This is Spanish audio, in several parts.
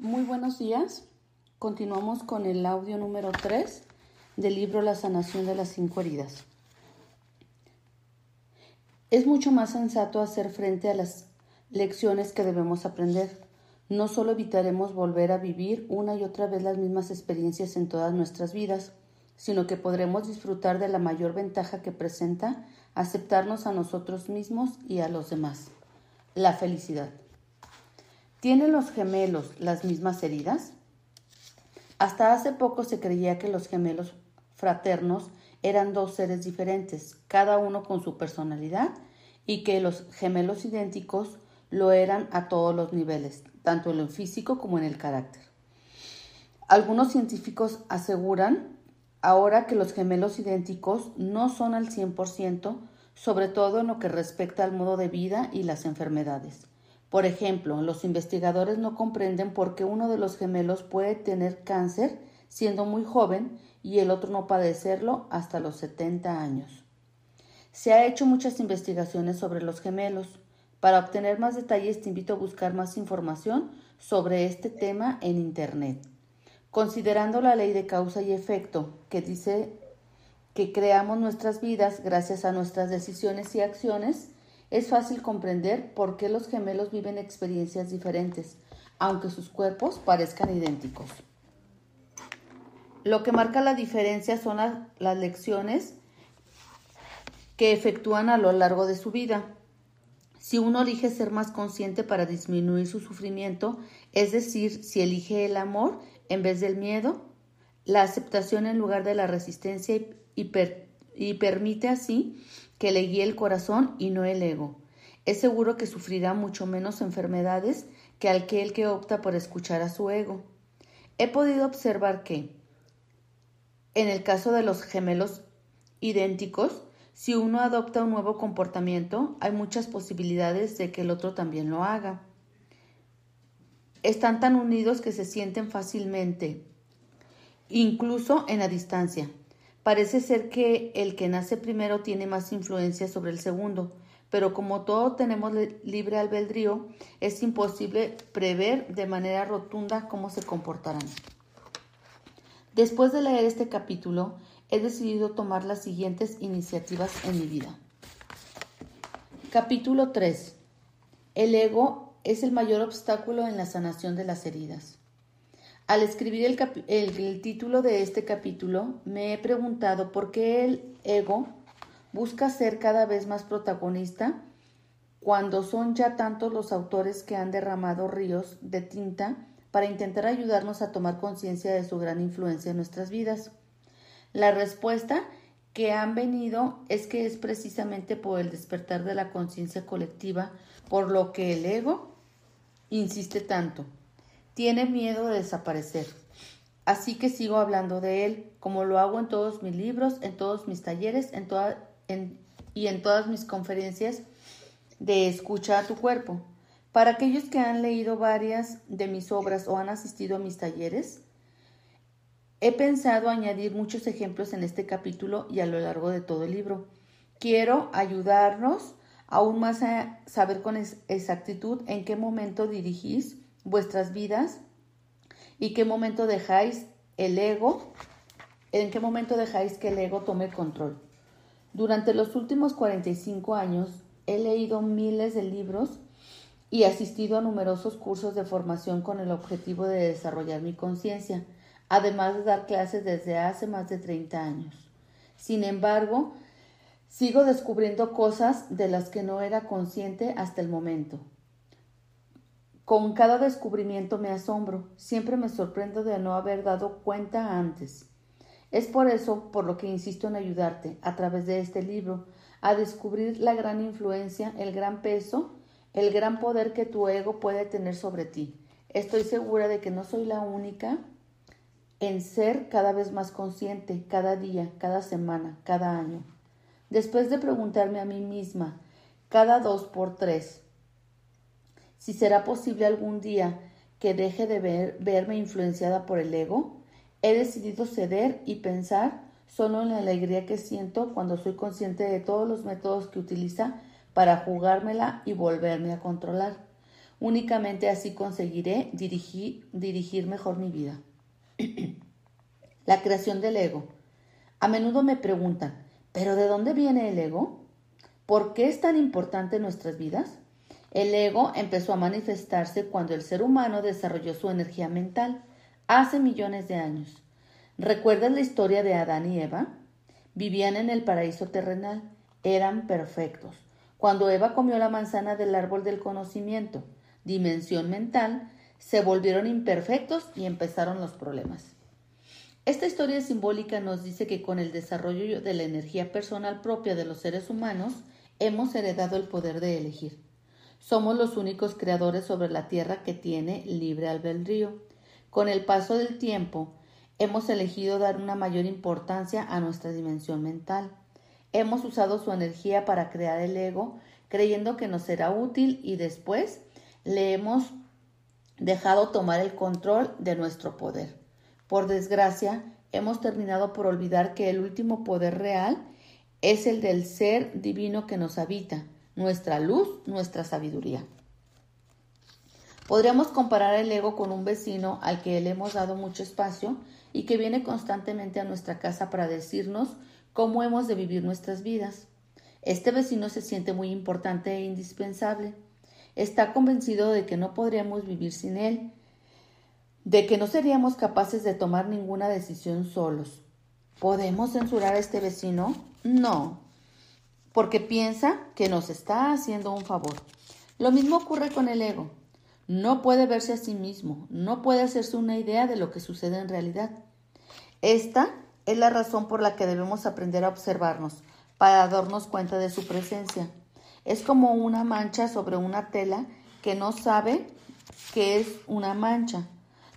Muy buenos días. Continuamos con el audio número 3 del libro La sanación de las cinco heridas. Es mucho más sensato hacer frente a las lecciones que debemos aprender. No solo evitaremos volver a vivir una y otra vez las mismas experiencias en todas nuestras vidas, sino que podremos disfrutar de la mayor ventaja que presenta aceptarnos a nosotros mismos y a los demás, la felicidad. ¿Tienen los gemelos las mismas heridas? Hasta hace poco se creía que los gemelos fraternos eran dos seres diferentes, cada uno con su personalidad, y que los gemelos idénticos lo eran a todos los niveles, tanto en lo físico como en el carácter. Algunos científicos aseguran ahora que los gemelos idénticos no son al 100%, sobre todo en lo que respecta al modo de vida y las enfermedades. Por ejemplo, los investigadores no comprenden por qué uno de los gemelos puede tener cáncer siendo muy joven y el otro no padecerlo hasta los 70 años. Se ha hecho muchas investigaciones sobre los gemelos. Para obtener más detalles te invito a buscar más información sobre este tema en Internet. Considerando la ley de causa y efecto, que dice que creamos nuestras vidas gracias a nuestras decisiones y acciones, es fácil comprender por qué los gemelos viven experiencias diferentes, aunque sus cuerpos parezcan idénticos. Lo que marca la diferencia son las lecciones que efectúan a lo largo de su vida. Si uno elige ser más consciente para disminuir su sufrimiento, es decir, si elige el amor en vez del miedo, la aceptación en lugar de la resistencia y, permite así que le guíe el corazón y no el ego. Es seguro que sufrirá mucho menos enfermedades que aquel que opta por escuchar a su ego. He podido observar que, en el caso de los gemelos idénticos, si uno adopta un nuevo comportamiento, hay muchas posibilidades de que el otro también lo haga. Están tan unidos que se sienten fácilmente, incluso en la distancia. Parece ser que el que nace primero tiene más influencia sobre el segundo, pero como todos tenemos libre albedrío, es imposible prever de manera rotunda cómo se comportarán. Después de leer este capítulo, he decidido tomar las siguientes iniciativas en mi vida. Capítulo 3. El ego es el mayor obstáculo en la sanación de las heridas. Al escribir el, título de este capítulo, me he preguntado por qué el ego busca ser cada vez más protagonista cuando son ya tantos los autores que han derramado ríos de tinta para intentar ayudarnos a tomar conciencia de su gran influencia en nuestras vidas. La respuesta que han venido es que es precisamente por el despertar de la conciencia colectiva por lo que el ego insiste tanto tiene miedo de desaparecer. Así que sigo hablando de él, como lo hago en todos mis libros, en todos mis talleres en y en todas mis conferencias de escucha a tu cuerpo. Para aquellos que han leído varias de mis obras o han asistido a mis talleres, he pensado añadir muchos ejemplos en este capítulo y a lo largo de todo el libro. Quiero ayudarnos aún más a saber con exactitud en qué momento dirigís vuestras vidas y qué momento dejáis el ego, en qué momento dejáis que el ego tome control. Durante los últimos 45 años he leído miles de libros y asistido a numerosos cursos de formación con el objetivo de desarrollar mi conciencia, además de dar clases desde hace más de 30 años. Sin embargo, sigo descubriendo cosas de las que no era consciente hasta el momento. Con cada descubrimiento me asombro, siempre me sorprendo de no haber dado cuenta antes. Es por eso por lo que insisto en ayudarte, a través de este libro, a descubrir la gran influencia, el gran peso, el gran poder que tu ego puede tener sobre ti. Estoy segura de que no soy la única en ser cada vez más consciente, cada día, cada semana, cada año. Después de preguntarme a mí misma, cada dos por tres, si será posible algún día que deje de verme influenciada por el ego, he decidido ceder y pensar solo en la alegría que siento cuando soy consciente de todos los métodos que utiliza para jugármela y volverme a controlar. Únicamente así conseguiré dirigir, dirigir mejor mi vida. la creación del ego. A menudo me preguntan, ¿pero de dónde viene el ego? ¿Por qué es tan importante en nuestras vidas? El ego empezó a manifestarse cuando el ser humano desarrolló su energía mental, hace millones de años. ¿Recuerdas la historia de Adán y Eva? Vivían en el paraíso terrenal, eran perfectos. Cuando Eva comió la manzana del árbol del conocimiento, dimensión mental, se volvieron imperfectos y empezaron los problemas. Esta historia simbólica nos dice que con el desarrollo de la energía personal propia de los seres humanos, hemos heredado el poder de elegir. Somos los únicos creadores sobre la tierra que tiene libre albedrío. Con el paso del tiempo, hemos elegido dar una mayor importancia a nuestra dimensión mental. Hemos usado su energía para crear el ego, creyendo que nos será útil y después le hemos dejado tomar el control de nuestro poder. Por desgracia, hemos terminado por olvidar que el último poder real es el del ser divino que nos habita, nuestra luz, nuestra sabiduría. Podríamos comparar el ego con un vecino al que le hemos dado mucho espacio y que viene constantemente a nuestra casa para decirnos cómo hemos de vivir nuestras vidas. Este vecino se siente muy importante e indispensable está convencido de que no podríamos vivir sin él, de que no seríamos capaces de tomar ninguna decisión solos. ¿Podemos censurar a este vecino? No, porque piensa que nos está haciendo un favor. Lo mismo ocurre con el ego. No puede verse a sí mismo, no puede hacerse una idea de lo que sucede en realidad. Esta es la razón por la que debemos aprender a observarnos, para darnos cuenta de su presencia. Es como una mancha sobre una tela que no sabe que es una mancha.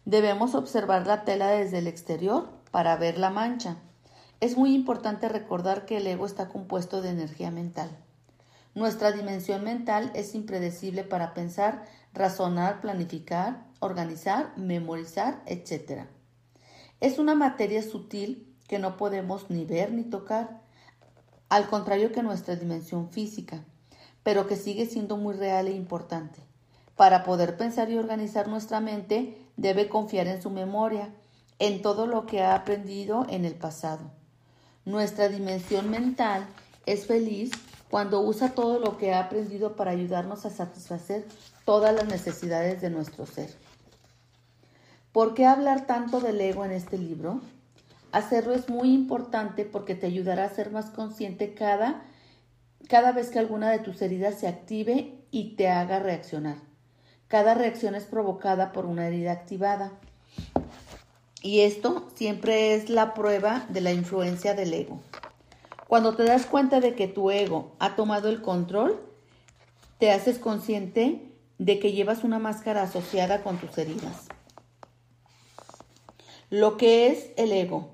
Debemos observar la tela desde el exterior para ver la mancha. Es muy importante recordar que el ego está compuesto de energía mental. Nuestra dimensión mental es impredecible para pensar, razonar, planificar, organizar, memorizar, etc. Es una materia sutil que no podemos ni ver ni tocar, al contrario que nuestra dimensión física pero que sigue siendo muy real e importante. Para poder pensar y organizar nuestra mente, debe confiar en su memoria, en todo lo que ha aprendido en el pasado. Nuestra dimensión mental es feliz cuando usa todo lo que ha aprendido para ayudarnos a satisfacer todas las necesidades de nuestro ser. ¿Por qué hablar tanto del ego en este libro? Hacerlo es muy importante porque te ayudará a ser más consciente cada cada vez que alguna de tus heridas se active y te haga reaccionar. Cada reacción es provocada por una herida activada. Y esto siempre es la prueba de la influencia del ego. Cuando te das cuenta de que tu ego ha tomado el control, te haces consciente de que llevas una máscara asociada con tus heridas. Lo que es el ego.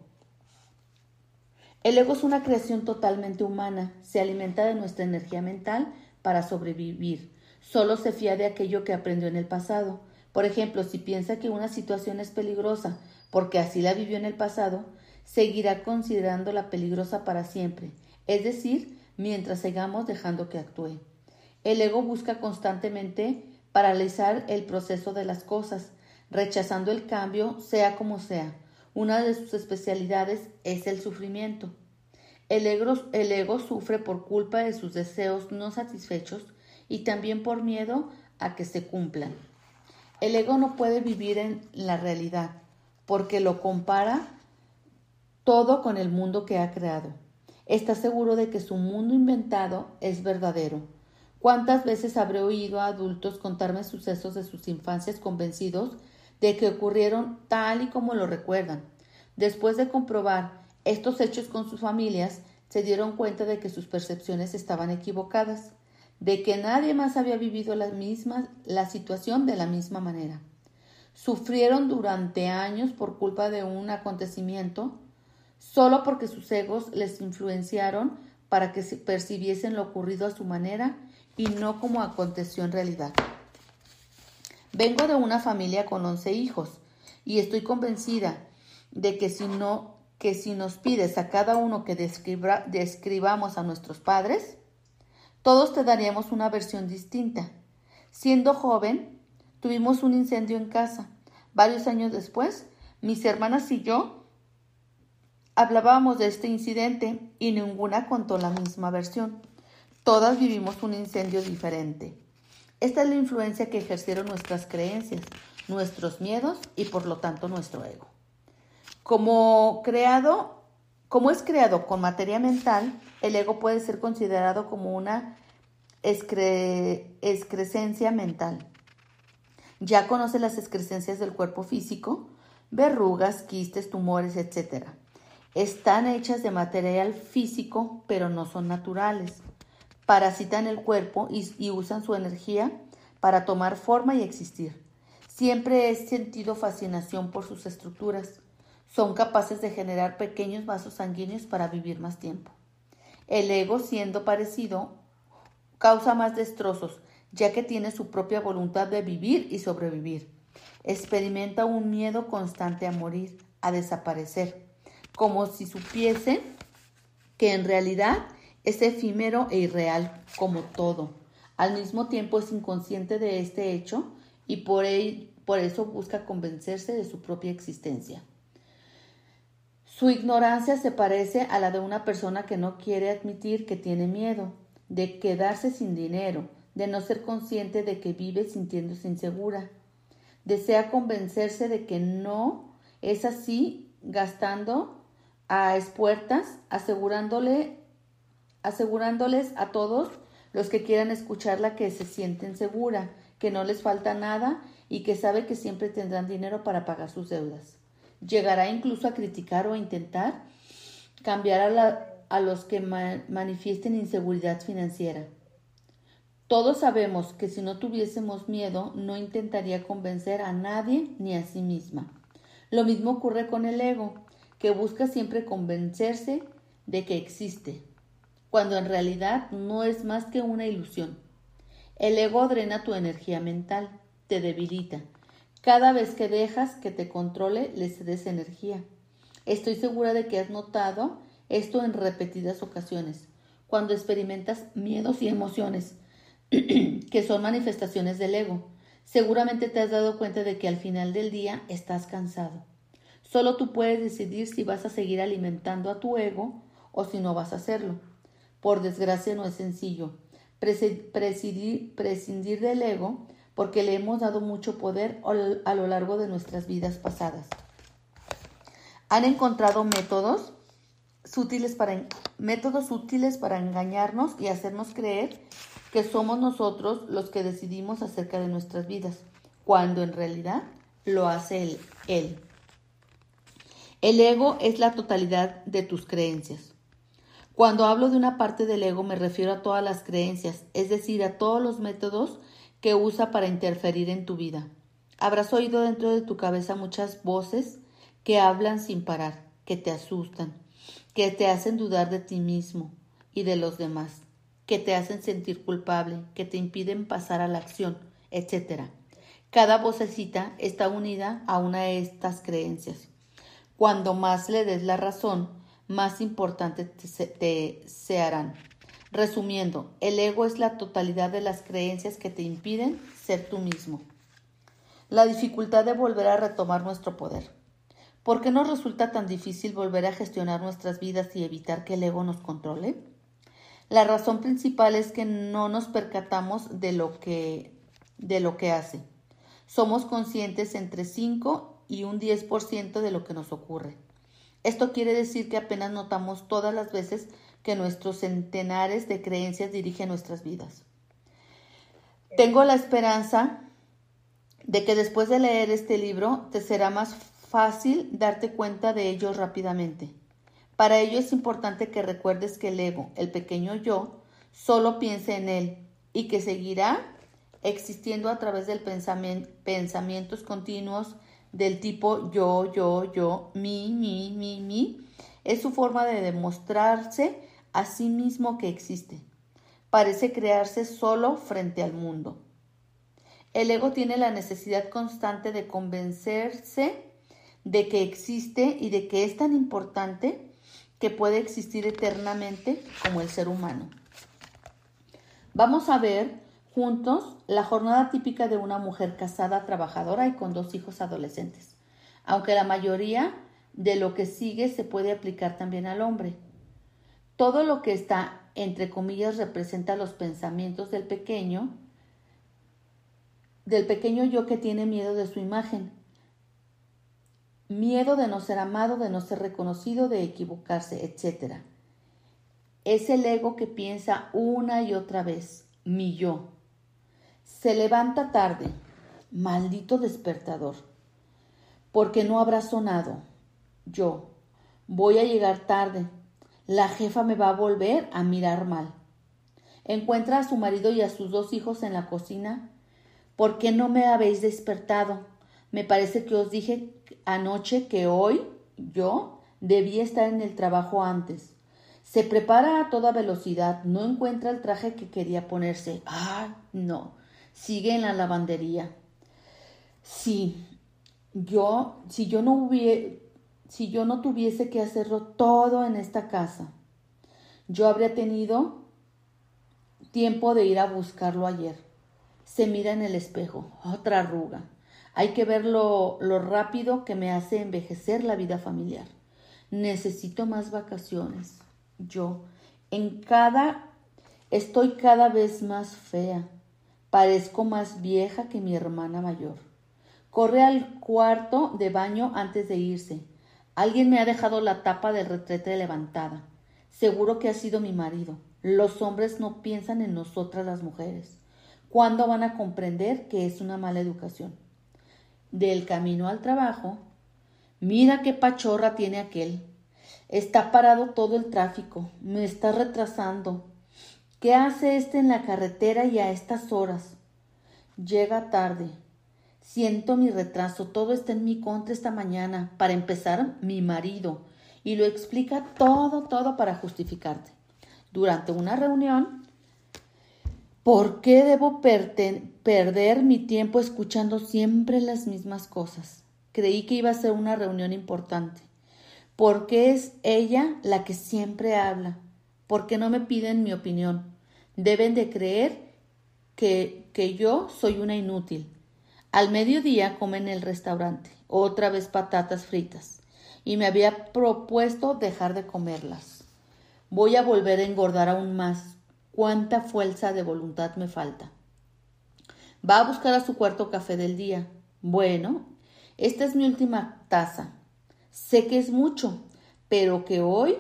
El ego es una creación totalmente humana, se alimenta de nuestra energía mental para sobrevivir. Solo se fía de aquello que aprendió en el pasado. Por ejemplo, si piensa que una situación es peligrosa porque así la vivió en el pasado, seguirá considerándola peligrosa para siempre, es decir, mientras sigamos dejando que actúe. El ego busca constantemente paralizar el proceso de las cosas, rechazando el cambio sea como sea, una de sus especialidades es el sufrimiento. El ego, sufre por culpa de sus deseos no satisfechos y también por miedo a que se cumplan. El ego no puede vivir en la realidad porque lo compara todo con el mundo que ha creado. Está seguro de que su mundo inventado es verdadero. ¿Cuántas veces habré oído a adultos contarme sucesos de sus infancias convencidos de que ocurrieron tal y como lo recuerdan. Después de comprobar estos hechos con sus familias, se dieron cuenta de que sus percepciones estaban equivocadas, de que nadie más había vivido la misma la situación de la misma manera. Sufrieron durante años por culpa de un acontecimiento solo porque sus egos les influenciaron para que se percibiesen lo ocurrido a su manera y no como aconteció en realidad. Vengo de una familia con once hijos y estoy convencida de que si no que si nos pides a cada uno que describamos a nuestros padres, todos te daríamos una versión distinta. Siendo joven, Tuvimos un incendio en casa. Varios años después, mis hermanas y yo hablábamos de este incidente y ninguna contó la misma versión. Todas vivimos un incendio diferente. Esta es la influencia que ejercieron nuestras creencias, nuestros miedos y por lo tanto nuestro ego. Como creado, como es creado con materia mental, el ego puede ser considerado como una excrescencia mental. Ya conoce las excrescencias del cuerpo físico, verrugas, quistes, tumores, etc. Están hechas de material físico, pero no son naturales parasitan el cuerpo y, usan su energía para tomar forma y existir. Siempre he sentido fascinación por sus estructuras. Son capaces de generar pequeños vasos sanguíneos para vivir más tiempo. El ego, siendo parecido, causa más destrozos, ya que tiene su propia voluntad de vivir y sobrevivir. Experimenta un miedo constante a morir, a desaparecer, como si supiesen que en realidad es efímero e irreal como todo. Al mismo tiempo es inconsciente de este hecho y por, por eso busca convencerse de su propia existencia. Su ignorancia se parece a la de una persona que no quiere admitir que tiene miedo, de quedarse sin dinero, de no ser consciente de que vive sintiéndose insegura. Desea convencerse de que no es así, gastando a espuertas, asegurándole asegurándoles a todos los que quieran escucharla que se sienten segura, que no les falta nada y que sabe que siempre tendrán dinero para pagar sus deudas. Llegará incluso a criticar o a intentar cambiar a, a los que manifiesten inseguridad financiera. Todos sabemos que si no tuviésemos miedo no intentaría convencer a nadie ni a sí misma. Lo mismo ocurre con el ego, que busca siempre convencerse de que existe, cuando en realidad no es más que una ilusión. El ego drena tu energía mental, te debilita. Cada vez que dejas que te controle, le cedes energía. Estoy segura de que has notado esto en repetidas ocasiones, cuando experimentas miedos y emociones, que son manifestaciones del ego. Seguramente te has dado cuenta de que al final del día estás cansado. Solo tú puedes decidir si vas a seguir alimentando a tu ego o si no vas a hacerlo. Por desgracia no es sencillo prescindir del ego porque le hemos dado mucho poder a lo largo de nuestras vidas pasadas. Han encontrado métodos para, métodos útiles para engañarnos y hacernos creer que somos nosotros los que decidimos acerca de nuestras vidas, cuando en realidad lo hace él. él. El ego es la totalidad de tus creencias. Cuando hablo de una parte del ego me refiero a todas las creencias, es decir, a todos los métodos que usa para interferir en tu vida. Habrás oído dentro de tu cabeza muchas voces que hablan sin parar, que te asustan, que te hacen dudar de ti mismo y de los demás, que te hacen sentir culpable, que te impiden pasar a la acción, etc. Cada vocecita está unida a una de estas creencias. Cuando más le des la razón, más importantes te, se harán. Resumiendo, el ego es la totalidad de las creencias que te impiden ser tú mismo. La dificultad de volver a retomar nuestro poder. ¿Por qué nos resulta tan difícil volver a gestionar nuestras vidas y evitar que el ego nos controle? La razón principal es que no nos percatamos de lo que, de lo que hace. Somos conscientes entre 5 y un 10% de lo que nos ocurre. Esto quiere decir que apenas notamos todas las veces que nuestros centenares de creencias dirigen nuestras vidas. Tengo la esperanza de que después de leer este libro te será más fácil darte cuenta de ello rápidamente. Para ello es importante que recuerdes que el ego, el pequeño yo, solo piense en él y que seguirá existiendo a través del pensamiento, pensamientos continuos del tipo yo, yo, yo, mi, mi, mi, mi, es su forma de demostrarse a sí mismo que existe. Parece crearse solo frente al mundo. El ego tiene la necesidad constante de convencerse de que existe y de que es tan importante que puede existir eternamente como el ser humano. Vamos a ver juntos la jornada típica de una mujer casada, trabajadora y con dos hijos adolescentes, aunque la mayoría de lo que sigue se puede aplicar también al hombre. Todo lo que está, entre comillas, representa los pensamientos del pequeño, del pequeño yo que tiene miedo de su imagen, miedo de no ser amado, de no ser reconocido, de equivocarse, etc. Es el ego que piensa una y otra vez, mi yo. Se levanta tarde, maldito despertador, porque no habrá sonado. Yo, voy a llegar tarde, la jefa me va a volver a mirar mal. Encuentra a su marido y a sus dos hijos en la cocina. ¿Por qué no me habéis despertado? Me parece que os dije anoche que hoy yo debía estar en el trabajo antes. Se prepara a toda velocidad, no encuentra el traje que quería ponerse. Ah, no. Sigue en la lavandería. Sí, yo, si yo no hubiera, si yo no tuviese que hacerlo todo en esta casa, yo habría tenido tiempo de ir a buscarlo ayer. Se mira en el espejo, otra arruga. Hay que ver lo, rápido que me hace envejecer la vida familiar. Necesito más vacaciones. Yo, en cada, estoy cada vez más fea. Parezco más vieja que mi hermana mayor. Corre al cuarto de baño antes de irse. Alguien me ha dejado la tapa del retrete levantada. Seguro que ha sido mi marido. Los hombres no piensan en nosotras las mujeres. ¿Cuándo van a comprender que es una mala educación? Del camino al trabajo, mira qué pachorra tiene aquel. Está parado todo el tráfico, me está retrasando. ¿Qué hace este en la carretera y a estas horas? Llega tarde. Siento mi retraso, todo está en mi contra esta mañana. Para empezar, mi marido. Y lo explica todo, todo para justificarte. Durante una reunión, ¿Por qué debo perder mi tiempo escuchando siempre las mismas cosas? Creí que iba a ser una reunión importante. ¿Por qué es ella la que siempre habla? ¿Por qué no me piden mi opinión? Deben de creer que, que yo soy una inútil. Al mediodía come en el restaurante, otra vez patatas fritas, y me había propuesto dejar de comerlas. Voy a volver a engordar aún más, cuánta fuerza de voluntad me falta. Va a buscar a su cuarto café del día. Bueno, esta es mi última taza. Sé que es mucho, pero que hoy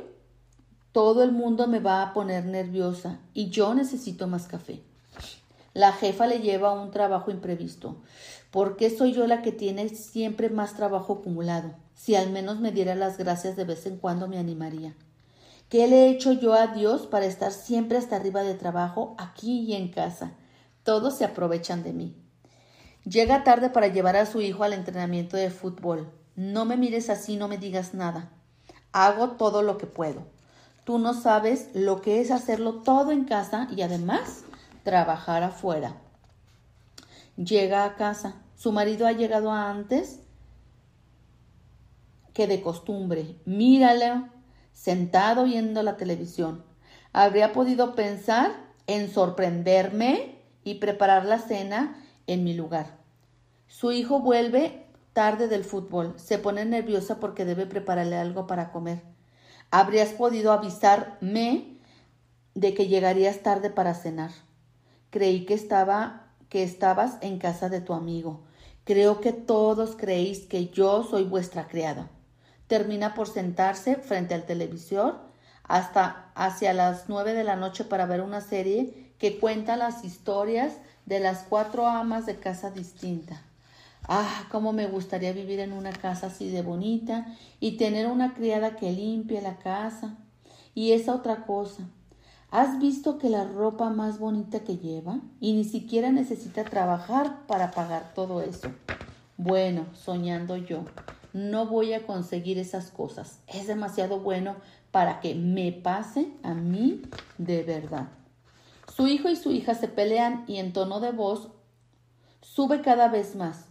todo el mundo me va a poner nerviosa y yo necesito más café. La jefa le lleva un trabajo imprevisto. ¿Por qué soy yo la que tiene siempre más trabajo acumulado? Si al menos me diera las gracias de vez en cuando me animaría. ¿Qué le he hecho yo a Dios para estar siempre hasta arriba de trabajo, aquí y en casa? Todos se aprovechan de mí. Llega tarde para llevar a su hijo al entrenamiento de fútbol. No me mires así, no me digas nada. Hago todo lo que puedo. Tú no sabes lo que es hacerlo todo en casa y además trabajar afuera. Llega a casa. Su marido ha llegado antes que de costumbre. Míralo sentado viendo la televisión. Habría podido pensar en sorprenderme y preparar la cena en mi lugar. Su hijo vuelve tarde del fútbol. Se pone nerviosa porque debe prepararle algo para comer. Habrías podido avisarme de que llegarías tarde para cenar. Creí que estaba que estabas en casa de tu amigo. Creo que todos creéis que yo soy vuestra criada termina por sentarse frente al televisor hasta hacia las nueve de la noche para ver una serie que cuenta las historias de las cuatro amas de casa distinta. Ah, cómo me gustaría vivir en una casa así de bonita y tener una criada que limpie la casa. Y esa otra cosa. ¿Has visto que la ropa más bonita que lleva? Y ni siquiera necesita trabajar para pagar todo eso. Bueno, soñando yo no voy a conseguir esas cosas. Es demasiado bueno para que me pase a mí de verdad. Su hijo y su hija se pelean y en tono de voz sube cada vez más.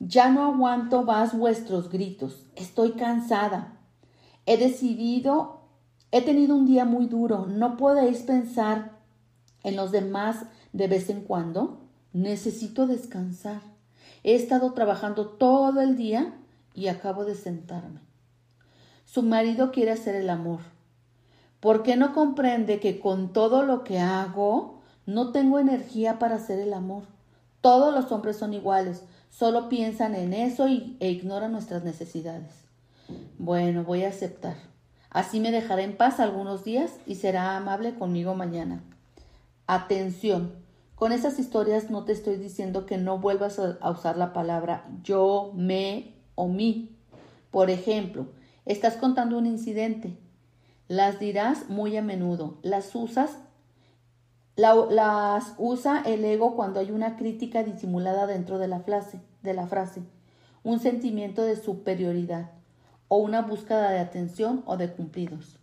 Ya no aguanto más vuestros gritos. Estoy cansada. He decidido, he tenido un día muy duro. No podéis pensar en los demás de vez en cuando? Necesito descansar. He estado trabajando todo el día y acabo de sentarme. Su marido quiere hacer el amor. ¿Por qué no comprende que con todo lo que hago no tengo energía para hacer el amor? Todos los hombres son iguales, solo piensan en eso y, e ignoran nuestras necesidades. Bueno, voy a aceptar. Así me dejará en paz algunos días y será amable conmigo mañana. Atención, con esas historias no te estoy diciendo que no vuelvas a usar la palabra yo, me o mi. Por ejemplo, estás contando un incidente. Las dirás muy a menudo. Las usas las usa el ego cuando hay una crítica disimulada dentro de la frase, de la frase, un sentimiento de superioridad o una búsqueda de atención o de cumplidos.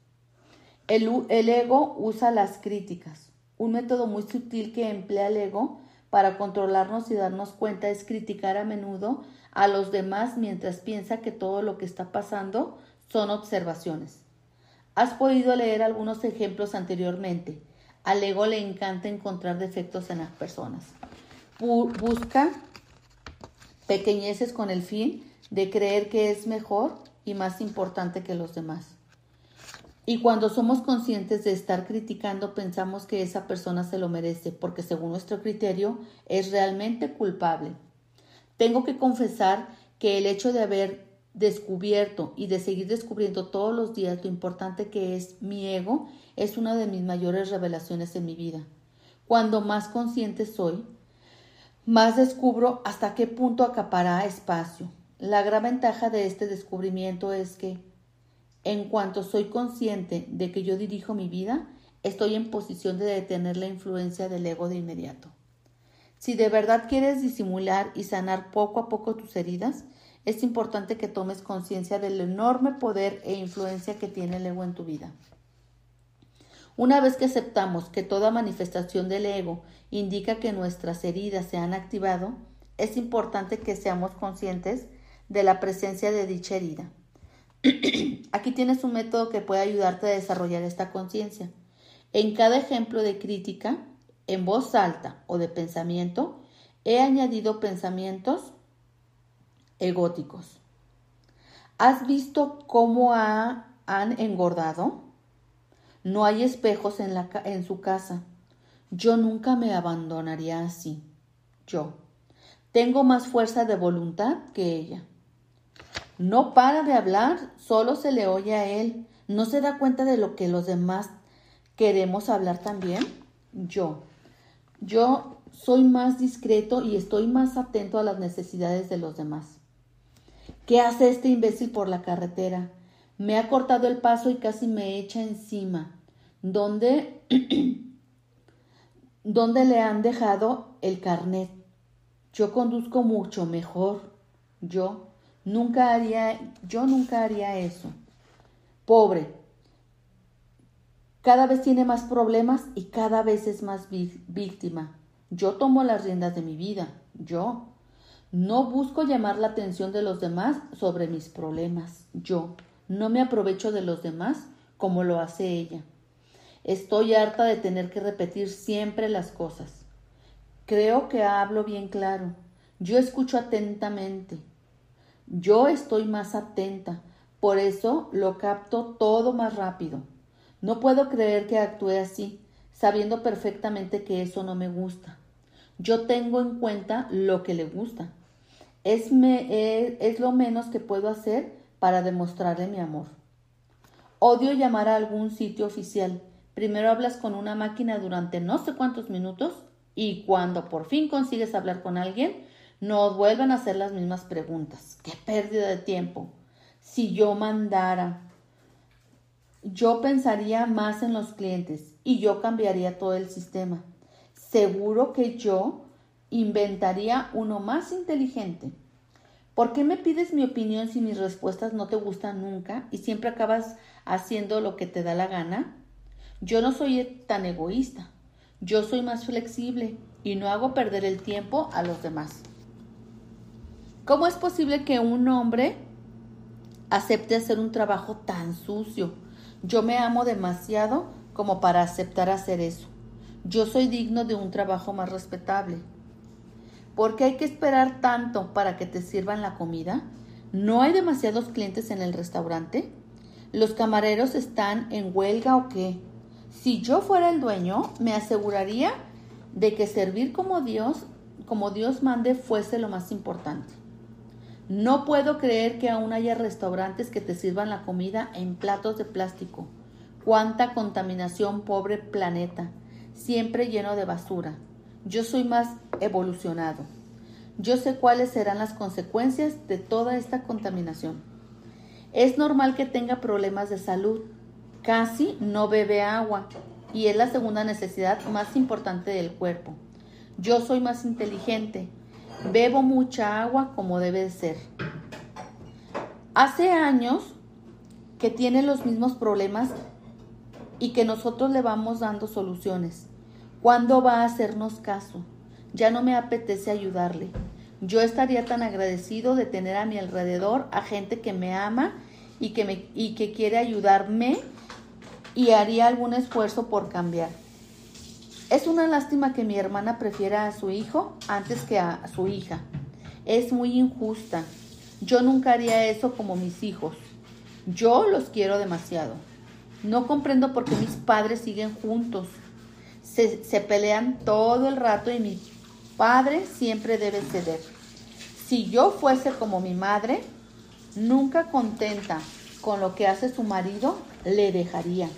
El, el ego usa las críticas. Un método muy sutil que emplea el ego para controlarnos y darnos cuenta es criticar a menudo a los demás mientras piensa que todo lo que está pasando son observaciones. Has podido leer algunos ejemplos anteriormente. Al ego le encanta encontrar defectos en las personas. Busca pequeñeces con el fin de creer que es mejor y más importante que los demás. Y cuando somos conscientes de estar criticando, pensamos que esa persona se lo merece, porque según nuestro criterio es realmente culpable. Tengo que confesar que el hecho de haber descubierto y de seguir descubriendo todos los días lo importante que es mi ego es una de mis mayores revelaciones en mi vida. Cuando más consciente soy, más descubro hasta qué punto acapará espacio. La gran ventaja de este descubrimiento es que, en cuanto soy consciente de que yo dirijo mi vida, estoy en posición de detener la influencia del ego de inmediato. Si de verdad quieres disimular y sanar poco a poco tus heridas, es importante que tomes conciencia del enorme poder e influencia que tiene el ego en tu vida. Una vez que aceptamos que toda manifestación del ego indica que nuestras heridas se han activado, es importante que seamos conscientes de la presencia de dicha herida. Aquí tienes un método que puede ayudarte a desarrollar esta conciencia. En cada ejemplo de crítica, en voz alta o de pensamiento, he añadido pensamientos egóticos. ¿Has visto cómo han engordado? No hay espejos en, la, en su casa. Yo nunca me abandonaría así. Yo. Tengo más fuerza de voluntad que ella. No para de hablar, solo se le oye a él. ¿No se da cuenta de lo que los demás queremos hablar también? Yo. Yo soy más discreto y estoy más atento a las necesidades de los demás. ¿Qué hace este imbécil por la carretera? Me ha cortado el paso y casi me echa encima. ¿Dónde, ¿Dónde le han dejado el carnet? Yo conduzco mucho mejor. Yo nunca haría, yo nunca haría eso. Pobre. Cada vez tiene más problemas y cada vez es más víctima. Yo tomo las riendas de mi vida. Yo. No busco llamar la atención de los demás sobre mis problemas. Yo no me aprovecho de los demás como lo hace ella. Estoy harta de tener que repetir siempre las cosas. Creo que hablo bien claro. Yo escucho atentamente. Yo estoy más atenta. Por eso lo capto todo más rápido. No puedo creer que actúe así, sabiendo perfectamente que eso no me gusta. Yo tengo en cuenta lo que le gusta. Es, me, es, lo menos que puedo hacer para demostrarle mi amor. Odio llamar a algún sitio oficial. Primero hablas con una máquina durante no sé cuántos minutos y cuando por fin consigues hablar con alguien, nos vuelven a hacer las mismas preguntas. ¡Qué pérdida de tiempo! Si yo mandara, yo pensaría más en los clientes y yo cambiaría todo el sistema. Seguro que yo inventaría uno más inteligente. ¿Por qué me pides mi opinión si mis respuestas no te gustan nunca y siempre acabas haciendo lo que te da la gana? Yo no soy tan egoísta. Yo soy más flexible y no hago perder el tiempo a los demás. ¿Cómo es posible que un hombre acepte hacer un trabajo tan sucio? Yo me amo demasiado como para aceptar hacer eso. Yo soy digno de un trabajo más respetable. ¿Por qué hay que esperar tanto para que te sirvan la comida? ¿No hay demasiados clientes en el restaurante? ¿Los camareros están en huelga o qué? Si yo fuera el dueño, me aseguraría de que servir como Dios, como Dios mande, fuese lo más importante. No puedo creer que aún haya restaurantes que te sirvan la comida en platos de plástico. Cuánta contaminación, pobre planeta, siempre lleno de basura. Yo soy más evolucionado. Yo sé cuáles serán las consecuencias de toda esta contaminación. Es normal que tenga problemas de salud. Casi no bebe agua y es la segunda necesidad más importante del cuerpo. Yo soy más inteligente. Bebo mucha agua como debe de ser. Hace años que tiene los mismos problemas y que nosotros le vamos dando soluciones. ¿Cuándo va a hacernos caso? Ya no me apetece ayudarle. Yo estaría tan agradecido de tener a mi alrededor a gente que me ama y que, me, y que quiere ayudarme y haría algún esfuerzo por cambiar. Es una lástima que mi hermana prefiera a su hijo antes que a su hija. Es muy injusta. Yo nunca haría eso como mis hijos. Yo los quiero demasiado. No comprendo por qué mis padres siguen juntos. Se, se, pelean todo el rato y mi padre siempre debe ceder. Si yo fuese como mi madre, nunca contenta con lo que hace su marido, le dejaría.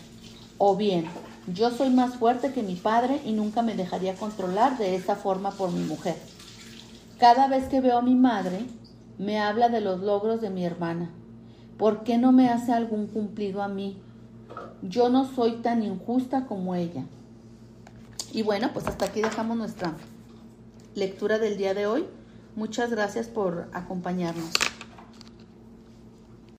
O bien, yo soy más fuerte que mi padre y nunca me dejaría controlar de esa forma por mi mujer. Cada vez que veo a mi madre, me habla de los logros de mi hermana. ¿Por qué no me hace algún cumplido a mí? Yo no soy tan injusta como ella. Y bueno, pues hasta aquí dejamos nuestra lectura del día de hoy. Muchas gracias por acompañarnos.